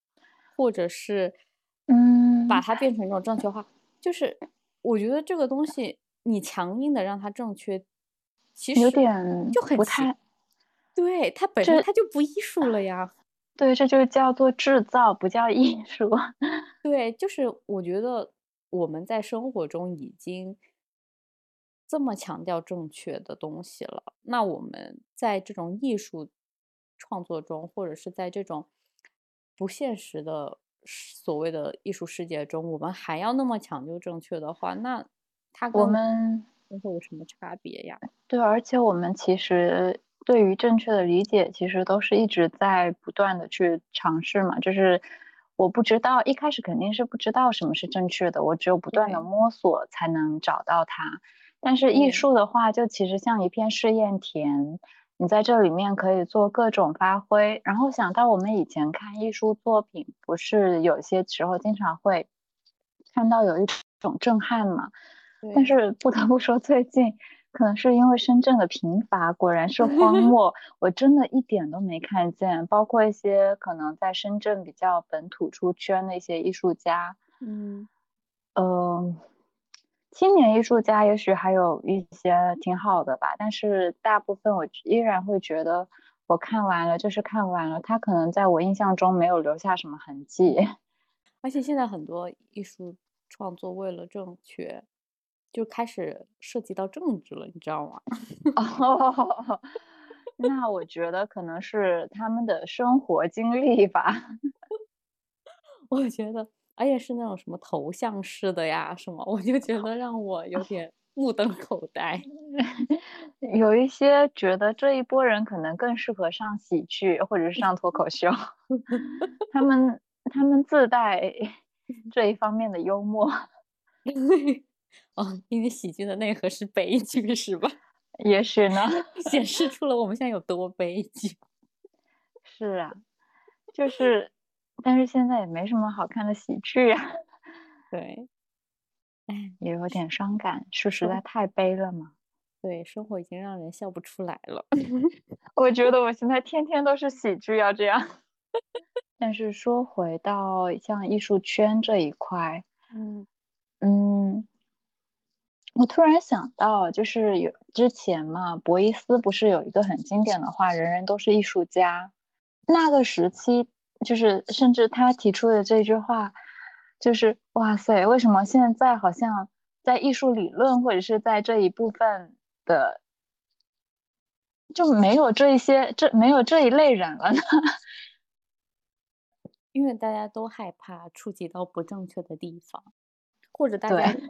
或者是嗯，把它变成一种正确化？就是我觉得这个东西，你强硬的让它正确，其实有点就很奇不太对，它本身它就不艺术了呀。对，这就叫做制造，不叫艺术。(laughs) 对，就是我觉得我们在生活中已经这么强调正确的东西了，那我们在这种艺术创作中，或者是在这种不现实的所谓的艺术世界中，我们还要那么讲究正确的话，那它我跟们会有什么差别呀？对，而且我们其实对于正确的理解，其实都是一直在不断的去尝试嘛。就是我不知道，一开始肯定是不知道什么是正确的，我只有不断的摸索才能找到它。但是艺术的话，就其实像一片试验田，你在这里面可以做各种发挥。然后想到我们以前看艺术作品，不是有些时候经常会看到有一种震撼嘛？但是不得不说，最近可能是因为深圳的贫乏，果然是荒 (laughs) 漠，我真的一点都没看见。包括一些可能在深圳比较本土出圈的一些艺术家，嗯，嗯，青年艺术家也许还有一些挺好的吧，但是大部分我依然会觉得，我看完了就是看完了，他可能在我印象中没有留下什么痕迹。(laughs) 而且现在很多艺术创作为了正确，就开始涉及到政治了，你知道吗？(laughs) 哦，(laughs) 那我觉得可能是他们的生活经历吧。我觉得，而且是那种什么头像式的呀，什么，我就觉得让我有点目瞪口呆。(laughs) 有一些觉得这一波人可能更适合上喜剧或者是上脱口秀，(laughs) 他们他们自带这一方面的幽默，(laughs) 哦，因为喜剧的内核是悲剧，是吧？也许呢。显示出了我们现在有多悲剧。是啊，就是，但是现在也没什么好看的喜剧啊，(laughs) 对，哎，也有点伤感，是实在太悲了嘛。(laughs) 对，生活已经让人笑不出来了。(laughs) 我觉得我现在天天都是喜剧，要这样。但是说回到像艺术圈这一块，嗯嗯，我突然想到，就是有之前嘛，博伊斯不是有一个很经典的话，人人都是艺术家。那个时期，就是甚至他提出的这句话，就是哇塞，为什么现在好像在艺术理论或者是在这一部分的就没有这一些这没有这一类人了呢？(laughs) 因为大家都害怕触及到不正确的地方，或者大家对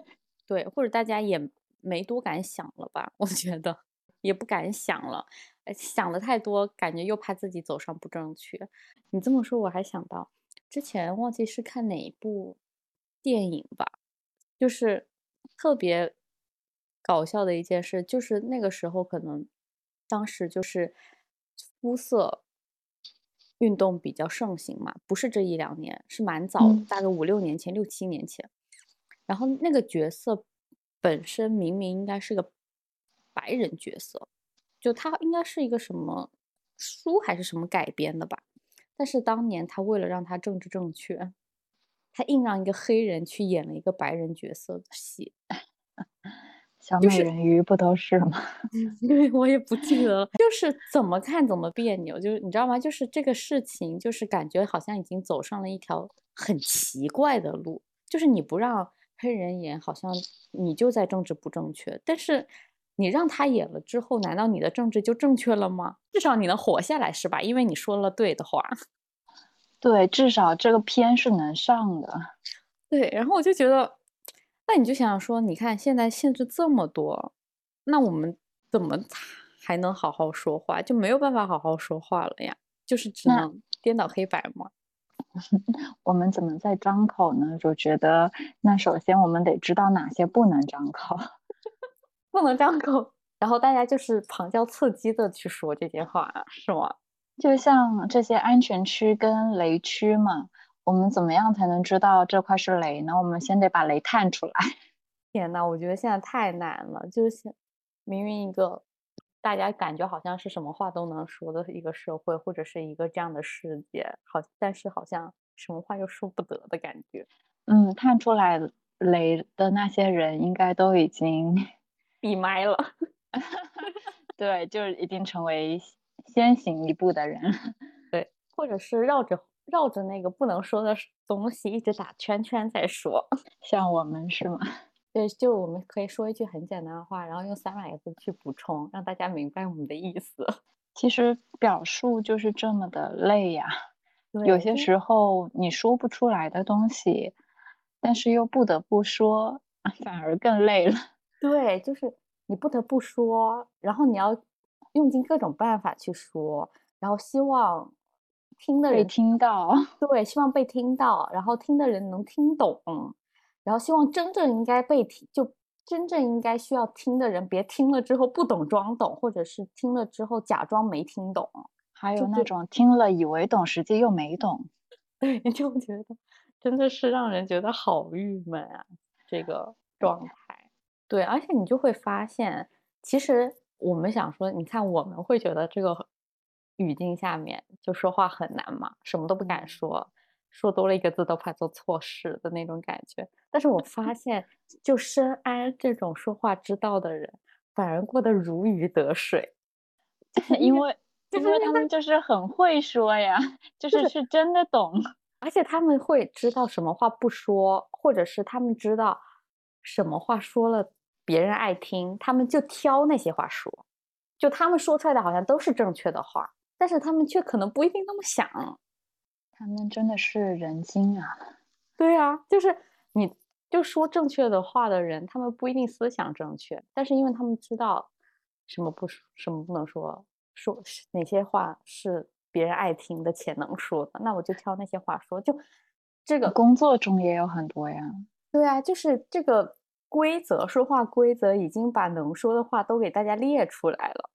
对，或者大家也没多敢想了吧？我觉得也不敢想了，呃想的太多，感觉又怕自己走上不正确。你这么说，我还想到之前忘记是看哪一部电影吧，就是特别搞笑的一件事，就是那个时候可能当时就是肤色运动比较盛行嘛，不是这一两年，是蛮早大概五六年前、六七年前。然后那个角色本身明明应该是个白人角色，就他应该是一个什么书还是什么改编的吧。但是当年他为了让他政治正确，他硬让一个黑人去演了一个白人角色的戏。(laughs) 小美人鱼不都是吗？(laughs) 对，我也不记得了，就是怎么看怎么别扭，就是你知道吗？就是这个事情，就是感觉好像已经走上了一条很奇怪的路，就是你不让黑人演，好像你就在政治不正确，但是你让他演了之后，难道你的政治就正确了吗？至少你能活下来是吧？因为你说了对的话。(laughs) 对，至少这个片是能上的。对，然后我就觉得，那你就想想说，你看现在限制这么多，那我们怎么才还能好好说话？就没有办法好好说话了呀，就是只能颠倒黑白嘛。(laughs) 我们怎么在张口呢？就觉得那首先我们得知道哪些不能张口。不能张口，然后大家就是旁敲侧击的去说这些话，是吗？就像这些安全区跟雷区嘛，我们怎么样才能知道这块是雷呢？我们先得把雷探出来。(laughs) 天呐，我觉得现在太难了，就是明明一个大家感觉好像是什么话都能说的一个社会，或者是一个这样的世界，好，但是好像什么话又说不得的感觉。嗯，探出来雷的那些人应该都已经闭麦了。(laughs) 对，就是已经成为先行一步的人。(laughs) 对或者是绕着绕着那个不能说的东西一直打圈圈再说。(laughs) 像我们是吗？对，就我们可以说一句很简单的话，然后用三百个字去补充，让大家明白我们的意思。其实表述就是这么的累呀，对有些时候你说不出来的东西，但是又不得不说，反而更累了。对，就是你不得不说，然后你要用尽各种办法去说，然后希望听的被人听到，(laughs) 对，希望被听到，然后听的人能听懂，然后希望真正应该被听，就真正应该需要听的人，别听了之后不懂装懂，或者是听了之后假装没听懂。还有那种听了以为懂，实际又没懂。(laughs) 对，就觉得真的是让人觉得好郁闷啊，这个状态。对，而且你就会发现，其实我们想说，你看我们会觉得这个语境下面就说话很难嘛，什么都不敢说，说多了一个字都怕做错事的那种感觉。但是我发 (laughs) 现，就深谙这种说话之道的人，反而过得如鱼得水。(laughs) 因为就是因因为他们就是很会说呀，就就是是是真的懂。而且他们会知道什么话不说，或者是他们知道什么话说了别人爱听，他们就挑那些话说。就他们说出来的好像都是正确的话，但是他们却可能不一定那么想。他们真的是人精啊！对啊，就是你就说正确的话的人，他们不一定思想正确，但是因为他们知道什么不，什么不能说，说哪些话是别人爱听的且能说的，那我就挑那些话说。就这个工作中也有很多呀。对啊，就是这个规则，说话规则已经把能说的话都给大家列出来了，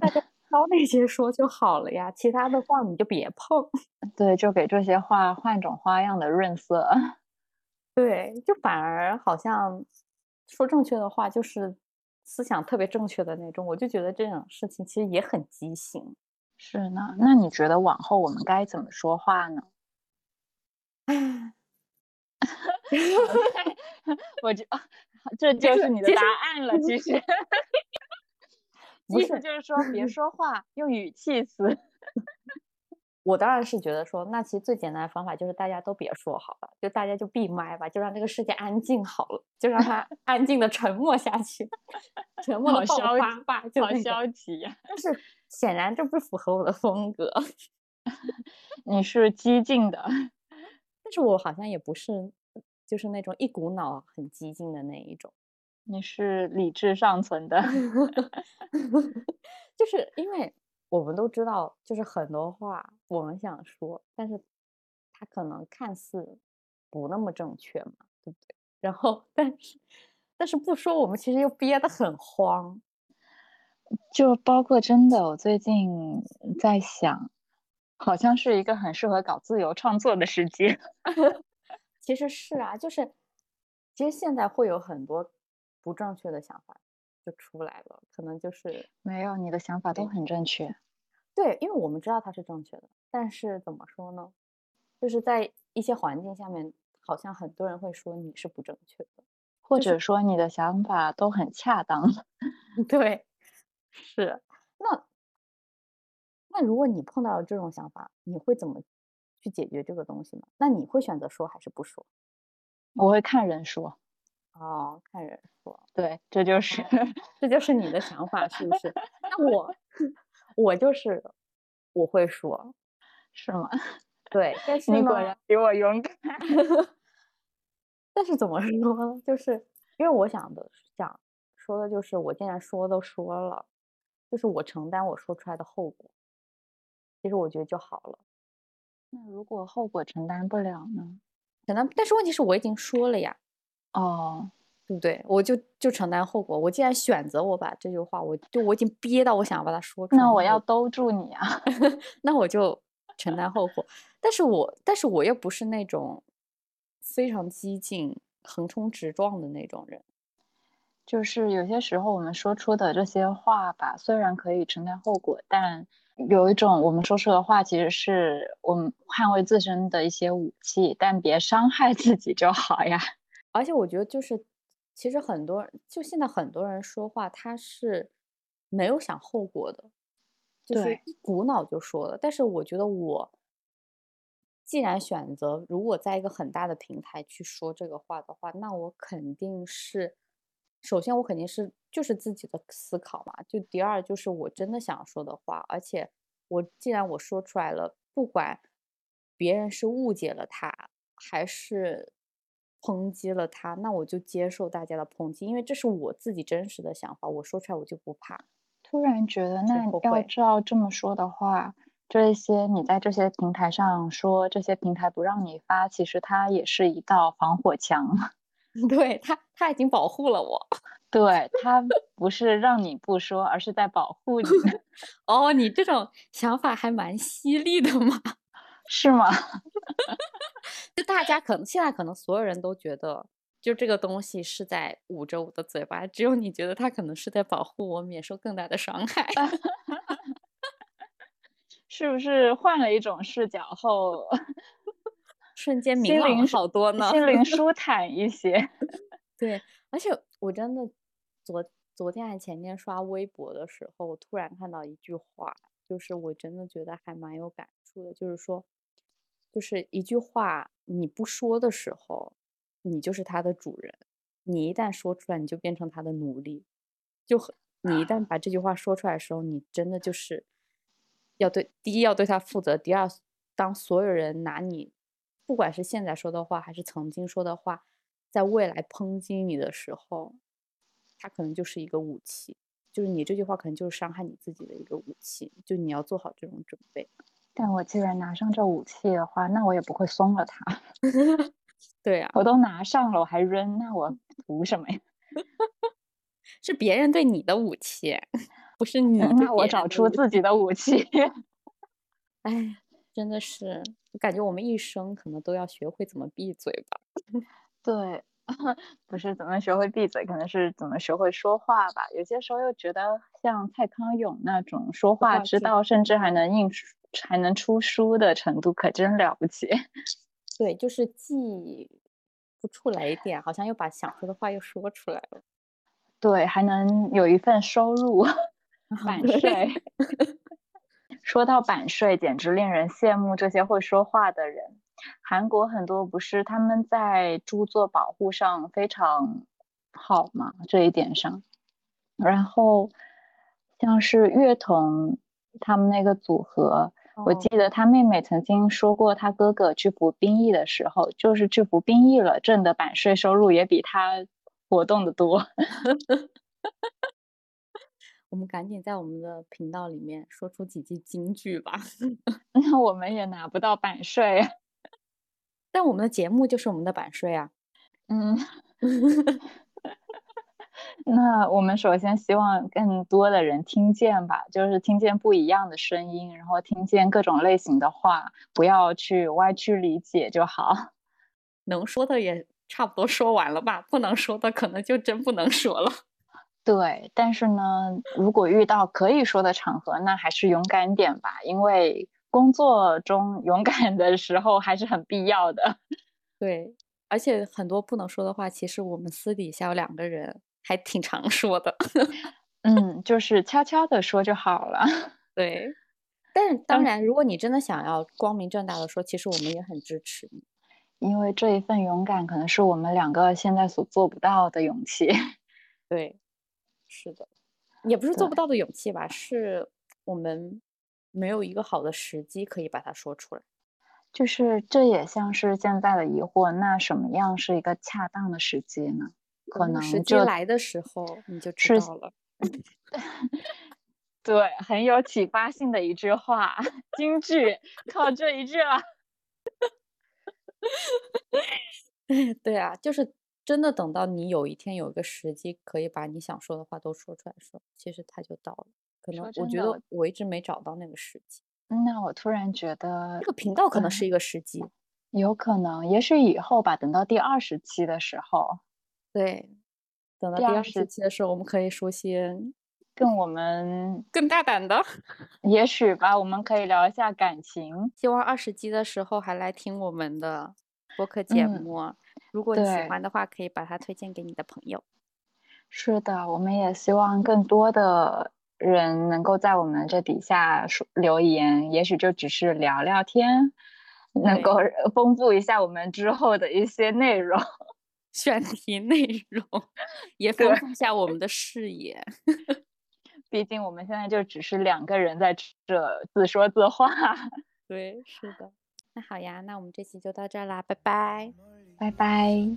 大家 (laughs) 挑那些说就好了呀，其他的话你就别碰。(laughs) 对，就给这些话换种花样的润色。(laughs) 对，就反而好像说正确的话就是思想特别正确的那种，我就觉得这种事情其实也很畸形。是呢，那你觉得往后我们该怎么说话呢？(laughs) 我就啊，这就是你的答案了。其实，(laughs) 意思就是说，别说话，用语气词。(laughs) 我当然是觉得说，那其实最简单的方法就是大家都别说好了，就大家就闭麦吧，就让这个世界安静好了，就让它安静的沉默下去，沉默好的爆消发吧，就好消极呀、但是显然这不符合我的风格，你是激进的，但是我好像也不是，就是那种一股脑很激进的那一种，你是理智尚存的。(laughs) 就是因为我们都知道，就是很多话我们想说，但是它可能看似不那么正确嘛，对不对？然后，但是但是不说，我们其实又憋得很慌。就包括真的，我最近在想，好像是一个很适合搞自由创作的时机。(laughs) 其实是啊，就是其实现在会有很多不正确的想法就出来了，可能就是没有，你的想法都很正确。对，因为我们知道它是正确的，但是怎么说呢？就是在一些环境下面，好像很多人会说你是不正确的。或者说你的想法都很恰当。(laughs) 对，是。那那如果你碰到了这种想法，你会怎么去解决这个东西呢？那你会选择说还是不说？我会看人说，哦，看人说，对，这就是这就是你的想法，是不是？那我我就是我会说，(laughs) 是吗？对，但 (laughs) 是你果然比我勇敢。(laughs) 但是怎么说呢？就是因为我想的想说的就是，我既然说都说了，就是我承担我说出来的后果。其实我觉得就好了。那如果后果承担不了呢？承担，但是问题是我已经说了呀，哦，对不对？我就就承担后果。我既然选择我把这句话，我就我已经憋到我想要把它说出来，那我要兜住你啊！(laughs) 那我就承担后果。但是我但是我又不是那种非常激进、横冲直撞的那种人。就是有些时候我们说出的这些话吧，虽然可以承担后果，但有一种我们说出的话其实是我们捍卫自身的一些武器，但别伤害自己就好呀。(laughs) 而且我觉得就是，其实很多人就现在很多人说话，他是没有想后果的。就是一股脑就说了。但是我觉得我既然选择如果在一个很大的平台去说这个话的话，那我肯定是，首先我肯定是就是自己的思考嘛，就第二就是我真的想说的话，而且我既然我说出来了，不管别人是误解了他还是抨击了他，那我就接受大家的抨击，因为这是我自己真实的想法，我说出来我就不怕。突然觉得，那要照这么说的话，这些你在这些平台上说，这些平台不让你发，其实它也是一道防火墙。(laughs) 对他，他已经保护了我。对，他不是让你不说，而是在保护你，(laughs) 哦，你这种想法还蛮犀利的嘛。(laughs) 是吗？(laughs) 就大家可能现在可能所有人都觉得，就这个东西是在捂着我的嘴巴，只有你觉得它可能是在保护我免受更大的伤害。是不是换了一种视角后，瞬间明朗心灵好多呢。心灵舒坦一些？对，而且我真的昨昨天还前天刷微博的时候，我突然看到一句话，就是我真的觉得还蛮有感触的，就是说，就是一句话你不说的时候，你就是它的主人；你一旦说出来，你就变成它的奴隶。就很你一旦把这句话说出来的时候，你真的就是要对第一要对它负责，第二，当所有人拿你，不管是现在说的话还是曾经说的话，在未来抨击你的时候，它可能就是一个武器，就是你这句话可能就是伤害你自己的一个武器，就你要做好这种准备。但我既然拿上这武器的话，那我也不会松了它。(laughs) 对啊，我都拿上了，我还扔，那我图什么呀？(laughs) 是别人对你的武器，不是你那我找出自己的武器。(laughs) 哎，真的是，我感觉我们一生可能都要学会怎么闭嘴吧。对，(laughs) 不是怎么学会闭嘴，可能是怎么学会说话吧。有些时候又觉得像蔡康永那种说话话之之道，甚至还能印书还能出书的程度，可真了不起。(laughs) 对，就是既不出来一点，好像又把想说的话又说出来了。对，还能有一份收入，(laughs) 版税。说到版税，简直令人羡慕这些会说话的人。韩国很多不是他们在著作保护上非常好嘛，这一点上。然后像是乐童他们那个组合，我哦记得他妹妹曾经说过，他哥哥去服兵役的时候，就是去服兵役了，挣的版税收入也比他活动的多。(laughs) 我们赶紧在我们的频道里面说出几句金句吧。那 (laughs) 我们也拿不到版税。但我们的节目就是我们的版税啊。嗯，(laughs) 那我们首先希望更多的人听见吧，就是听见不一样的声音，然后听见各种类型的话，不要去歪曲理解就好。能说的也差不多说完了吧，不能说的可能就真不能说了。(laughs) 对，但是呢，如果遇到可以说的场合，那还是勇敢点吧，因为工作中勇敢的时候还是很必要的。(laughs) 对，而且很多不能说的话，其实我们私底下有两个人还挺常说的。(laughs) 嗯，就是悄悄的说就好了。(laughs) 对，但是当当然，如果你真的想要光明正大的说，其实我们也很支持你。因为这一份勇敢，可能是我们两个现在所做不到的勇气。对，是的，也不是做不到的勇气吧，是我们没有一个好的时机可以把它说出来。就是这也像是现在的疑惑，那什么样是一个恰当的时机呢？可能时机就来的时候，你就知是道了。(laughs) 对，很有启发性的一句话，京剧靠这一句了。(laughs) 对啊，就是真的等到你有一天有一个时机，可以把你想说的话都说出来的时候，其实它就到了。可能我觉得我一直没找到那个时机。那我突然觉得这个频道可能嗯是一个时机。有可能，也许以后吧，等到第二十期的时候，对，等到第二十十期的时候，我们可以说些更我们更大胆的。(laughs) 也许吧，我们可以聊一下感情。希望二十期的时候还来听我们的播客节嗯目。如果你喜欢的话，可以把它推荐给你的朋友。是的，我们也希望更多的人能够在我们这底下说留言，也许就只是聊聊天，能够丰富一下我们之后的一些内容。(laughs) 选题内容也丰富一下我们的视野。毕竟我们现在就只是两个人在这自说自话。(laughs) 对，是的。那好呀，那我们这期就到这儿啦，拜拜，拜拜。